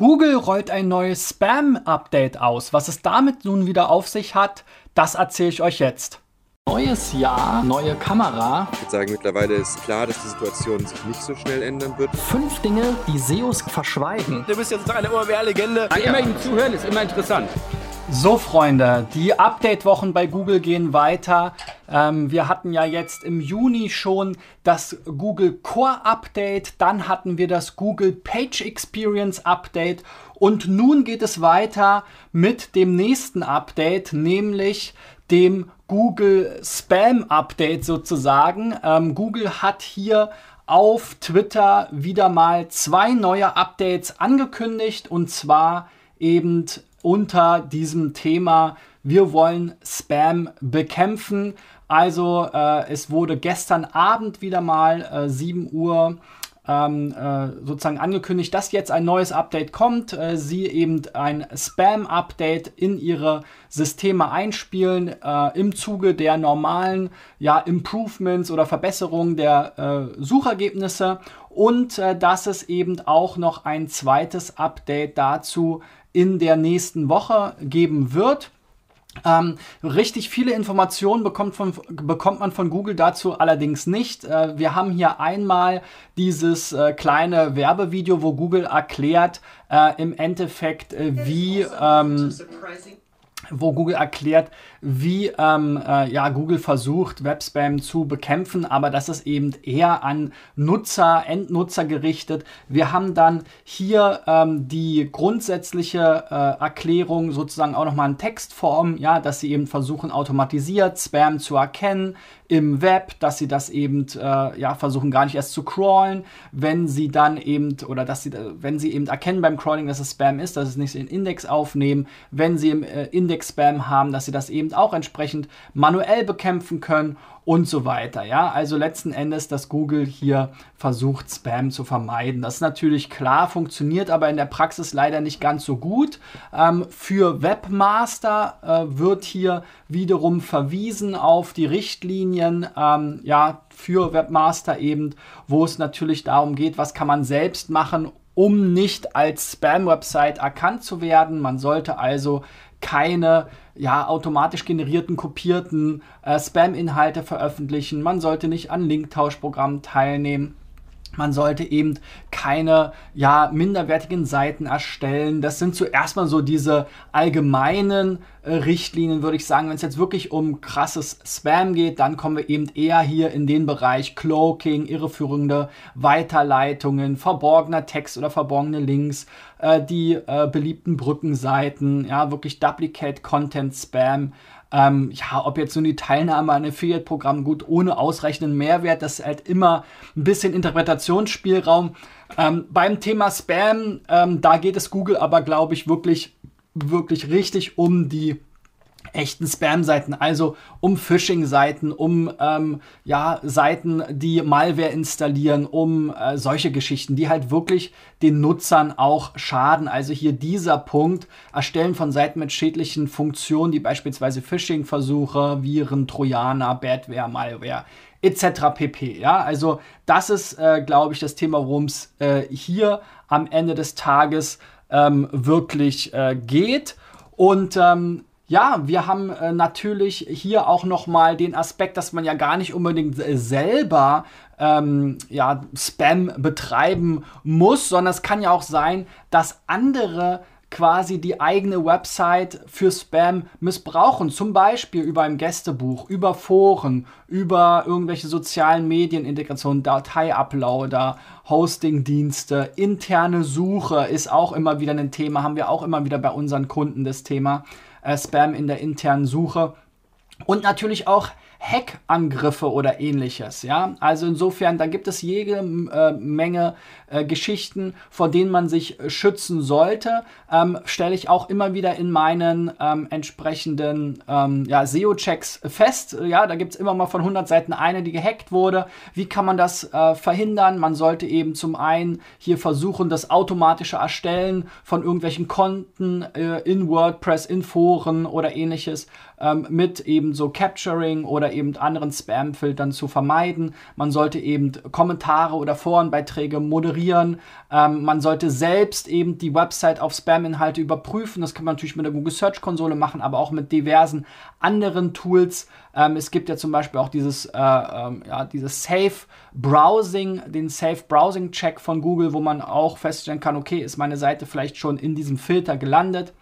Google rollt ein neues Spam-Update aus. Was es damit nun wieder auf sich hat, das erzähle ich euch jetzt. Neues Jahr, neue Kamera. Ich würde sagen, mittlerweile ist klar, dass die Situation sich nicht so schnell ändern wird. Fünf Dinge, die SEOs verschweigen. Du bist jetzt eine OMR-Legende. Immer ihm zuhören ist immer interessant. So, Freunde, die Update-Wochen bei Google gehen weiter. Ähm, wir hatten ja jetzt im Juni schon das Google Core Update, dann hatten wir das Google Page Experience Update und nun geht es weiter mit dem nächsten Update, nämlich dem Google Spam Update sozusagen. Ähm, Google hat hier auf Twitter wieder mal zwei neue Updates angekündigt und zwar eben unter diesem Thema, wir wollen Spam bekämpfen. Also äh, es wurde gestern Abend wieder mal äh, 7 Uhr ähm, äh, sozusagen angekündigt, dass jetzt ein neues Update kommt. Äh, sie eben ein Spam-Update in ihre Systeme einspielen äh, im Zuge der normalen ja, Improvements oder Verbesserungen der äh, Suchergebnisse und äh, dass es eben auch noch ein zweites Update dazu in der nächsten Woche geben wird. Ähm, richtig viele Informationen bekommt, von, bekommt man von Google dazu allerdings nicht. Äh, wir haben hier einmal dieses äh, kleine Werbevideo, wo Google erklärt äh, im Endeffekt, äh, wie ähm, wo Google erklärt, wie ähm, äh, ja, Google versucht, Webspam zu bekämpfen, aber das ist eben eher an Nutzer, Endnutzer gerichtet. Wir haben dann hier ähm, die grundsätzliche äh, Erklärung sozusagen auch nochmal in Textform, ja, dass sie eben versuchen, automatisiert Spam zu erkennen im Web, dass sie das eben äh, ja, versuchen gar nicht erst zu crawlen, wenn sie dann eben, oder dass sie, wenn sie eben erkennen beim Crawling, dass es Spam ist, dass es nicht in den Index aufnehmen, wenn sie im äh, Index Spam haben, dass sie das eben auch entsprechend manuell bekämpfen können und so weiter. Ja, also letzten Endes, dass Google hier versucht, Spam zu vermeiden. Das ist natürlich klar, funktioniert aber in der Praxis leider nicht ganz so gut. Ähm, für Webmaster äh, wird hier wiederum verwiesen auf die Richtlinien, ähm, ja, für Webmaster eben, wo es natürlich darum geht, was kann man selbst machen, um nicht als Spam-Website erkannt zu werden. Man sollte also keine ja, automatisch generierten, kopierten äh, Spam-Inhalte veröffentlichen. Man sollte nicht an Linktauschprogrammen teilnehmen. Man sollte eben keine ja, minderwertigen Seiten erstellen. Das sind zuerst mal so diese allgemeinen äh, Richtlinien, würde ich sagen. Wenn es jetzt wirklich um krasses Spam geht, dann kommen wir eben eher hier in den Bereich Cloaking, irreführende Weiterleitungen, verborgener Text oder verborgene Links, äh, die äh, beliebten Brückenseiten, ja, wirklich Duplicate Content Spam. Ähm, ja, ob jetzt nun die Teilnahme an Affiliate-Programmen gut ohne ausreichenden Mehrwert, das ist halt immer ein bisschen Interpretationsspielraum. Ähm, beim Thema Spam, ähm, da geht es Google aber, glaube ich, wirklich, wirklich richtig um die echten Spam-Seiten, also um Phishing-Seiten, um ähm, ja, Seiten, die Malware installieren, um äh, solche Geschichten, die halt wirklich den Nutzern auch schaden. Also hier dieser Punkt, Erstellen von Seiten mit schädlichen Funktionen, die beispielsweise Phishing-Versuche, Viren, Trojaner, Badware, Malware etc. pp. Ja, also das ist, äh, glaube ich, das Thema, worum es äh, hier am Ende des Tages ähm, wirklich äh, geht. Und ähm, ja, wir haben äh, natürlich hier auch noch mal den Aspekt, dass man ja gar nicht unbedingt selber ähm, ja, Spam betreiben muss, sondern es kann ja auch sein, dass andere quasi die eigene Website für Spam missbrauchen. Zum Beispiel über ein Gästebuch, über Foren, über irgendwelche sozialen Medienintegrationen, Datei-Uploader, Hostingdienste, interne Suche ist auch immer wieder ein Thema, haben wir auch immer wieder bei unseren Kunden das Thema äh, Spam in der internen Suche. Und natürlich auch Hackangriffe oder ähnliches. Ja, also insofern, da gibt es jede äh, Menge äh, Geschichten, vor denen man sich schützen sollte. Ähm, Stelle ich auch immer wieder in meinen ähm, entsprechenden ähm, ja, SEO-Checks fest. Ja, da gibt es immer mal von 100 Seiten eine, die gehackt wurde. Wie kann man das äh, verhindern? Man sollte eben zum einen hier versuchen, das automatische Erstellen von irgendwelchen Konten äh, in WordPress, in Foren oder ähnliches ähm, mit eben so Capturing oder oder eben anderen Spam-Filtern zu vermeiden. Man sollte eben Kommentare oder Forenbeiträge moderieren. Ähm, man sollte selbst eben die Website auf Spam-Inhalte überprüfen. Das kann man natürlich mit der Google Search Konsole machen, aber auch mit diversen anderen Tools. Ähm, es gibt ja zum Beispiel auch dieses, äh, ähm, ja, dieses Safe Browsing, den Safe Browsing Check von Google, wo man auch feststellen kann, okay, ist meine Seite vielleicht schon in diesem Filter gelandet.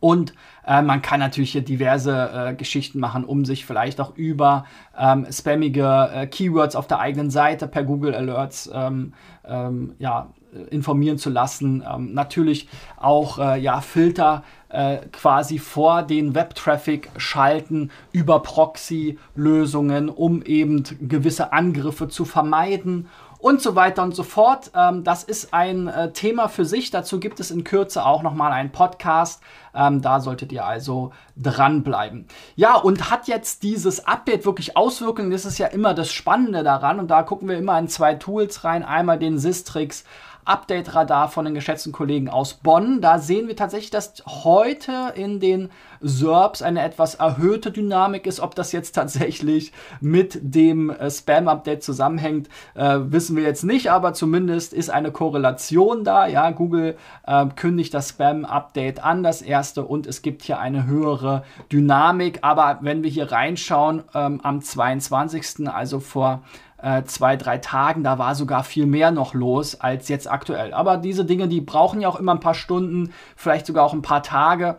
Und äh, man kann natürlich hier diverse äh, Geschichten machen, um sich vielleicht auch über ähm, spammige äh, Keywords auf der eigenen Seite per Google Alerts ähm, ähm, ja, informieren zu lassen. Ähm, natürlich auch äh, ja, Filter äh, quasi vor den Web-Traffic schalten über Proxy-Lösungen, um eben gewisse Angriffe zu vermeiden und so weiter und so fort. Ähm, das ist ein äh, Thema für sich. Dazu gibt es in Kürze auch nochmal einen Podcast. Ähm, da solltet ihr also dranbleiben. Ja, und hat jetzt dieses Update wirklich Auswirkungen? Das ist ja immer das Spannende daran. Und da gucken wir immer in zwei Tools rein. Einmal den Sistrix Update-Radar von den geschätzten Kollegen aus Bonn. Da sehen wir tatsächlich, dass heute in den SERPs eine etwas erhöhte Dynamik ist. Ob das jetzt tatsächlich mit dem äh, Spam-Update zusammenhängt, äh, wissen wir jetzt nicht, aber zumindest ist eine Korrelation da. Ja, Google äh, kündigt das Spam-Update an, das erste, und es gibt hier eine höhere Dynamik. Aber wenn wir hier reinschauen, ähm, am 22., also vor äh, zwei, drei Tagen, da war sogar viel mehr noch los als jetzt aktuell. Aber diese Dinge, die brauchen ja auch immer ein paar Stunden, vielleicht sogar auch ein paar Tage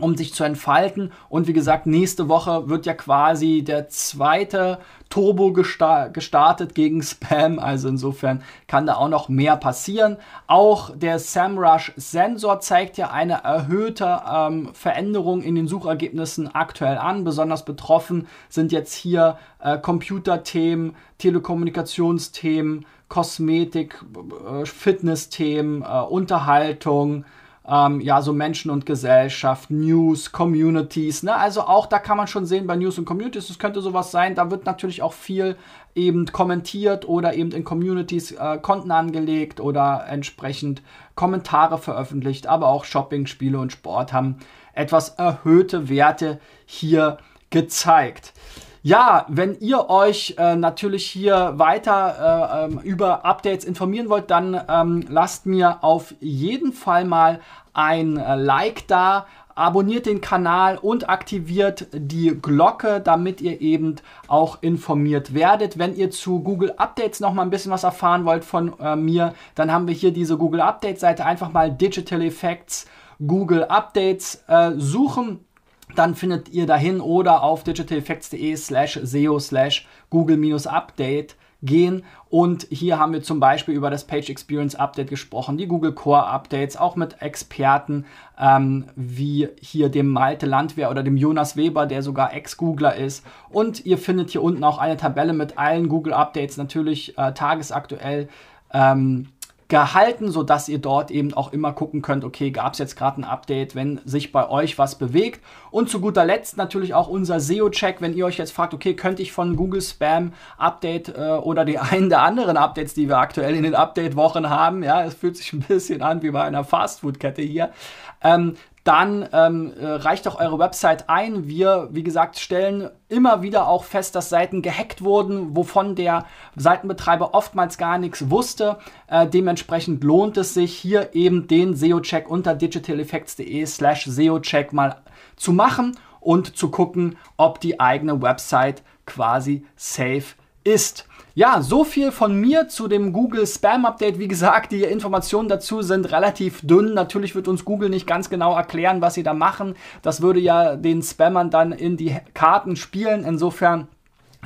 um sich zu entfalten. Und wie gesagt, nächste Woche wird ja quasi der zweite Turbo gesta gestartet gegen Spam. Also insofern kann da auch noch mehr passieren. Auch der SAMrush Sensor zeigt ja eine erhöhte ähm, Veränderung in den Suchergebnissen aktuell an. Besonders betroffen sind jetzt hier äh, Computerthemen, Telekommunikationsthemen, Kosmetik, äh, Fitnessthemen, äh, Unterhaltung, ähm, ja, so Menschen und Gesellschaft, News, Communities, ne? Also auch da kann man schon sehen bei News und Communities, das könnte sowas sein. Da wird natürlich auch viel eben kommentiert oder eben in Communities äh, Konten angelegt oder entsprechend Kommentare veröffentlicht. Aber auch Shopping, Spiele und Sport haben etwas erhöhte Werte hier gezeigt. Ja, wenn ihr euch äh, natürlich hier weiter äh, ähm, über Updates informieren wollt, dann ähm, lasst mir auf jeden Fall mal ein äh, Like da. Abonniert den Kanal und aktiviert die Glocke, damit ihr eben auch informiert werdet. Wenn ihr zu Google Updates noch mal ein bisschen was erfahren wollt von äh, mir, dann haben wir hier diese Google Updates Seite. Einfach mal Digital Effects Google Updates äh, suchen dann findet ihr dahin oder auf digitaleffects.de slash SEO slash Google-Update gehen. Und hier haben wir zum Beispiel über das Page Experience Update gesprochen, die Google Core Updates, auch mit Experten ähm, wie hier dem Malte Landwehr oder dem Jonas Weber, der sogar Ex-Googler ist. Und ihr findet hier unten auch eine Tabelle mit allen Google Updates, natürlich äh, tagesaktuell. Ähm, gehalten, sodass ihr dort eben auch immer gucken könnt, okay, gab es jetzt gerade ein Update, wenn sich bei euch was bewegt. Und zu guter Letzt natürlich auch unser SEO-Check, wenn ihr euch jetzt fragt, okay, könnte ich von Google Spam Update äh, oder die einen der anderen Updates, die wir aktuell in den Update-Wochen haben, ja, es fühlt sich ein bisschen an wie bei einer Fastfood-Kette hier, ähm, dann ähm, äh, reicht auch eure Website ein. Wir, wie gesagt, stellen immer wieder auch fest, dass Seiten gehackt wurden, wovon der Seitenbetreiber oftmals gar nichts wusste. Äh, dementsprechend lohnt es sich, hier eben den SEO-Check unter digitaleffects.de slash SEO-Check mal zu machen und zu gucken, ob die eigene Website quasi safe ist. Ja, so viel von mir zu dem Google Spam Update. Wie gesagt, die Informationen dazu sind relativ dünn. Natürlich wird uns Google nicht ganz genau erklären, was sie da machen. Das würde ja den Spammern dann in die Karten spielen. Insofern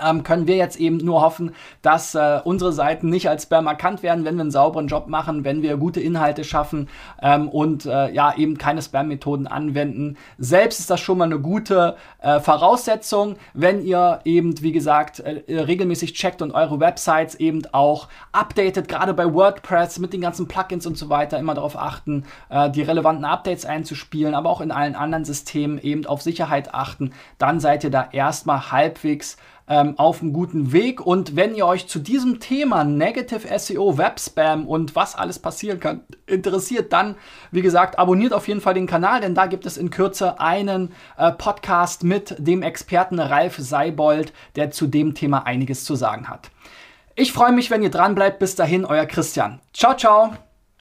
ähm, können wir jetzt eben nur hoffen, dass äh, unsere Seiten nicht als Spam erkannt werden, wenn wir einen sauberen Job machen, wenn wir gute Inhalte schaffen ähm, und äh, ja eben keine Spam-Methoden anwenden. Selbst ist das schon mal eine gute äh, Voraussetzung, wenn ihr eben, wie gesagt, äh, regelmäßig checkt und eure Websites eben auch updatet, gerade bei WordPress mit den ganzen Plugins und so weiter, immer darauf achten, äh, die relevanten Updates einzuspielen, aber auch in allen anderen Systemen eben auf Sicherheit achten, dann seid ihr da erstmal halbwegs ähm, auf einem guten Weg. Und wenn ihr euch zu diesem Thema Negative SEO, Webspam und was alles passieren kann, interessiert, dann, wie gesagt, abonniert auf jeden Fall den Kanal, denn da gibt es in Kürze einen äh, Podcast mit dem Experten Ralf Seibold, der zu dem Thema einiges zu sagen hat. Ich freue mich, wenn ihr dran. Bis dahin, euer Christian. Ciao, ciao.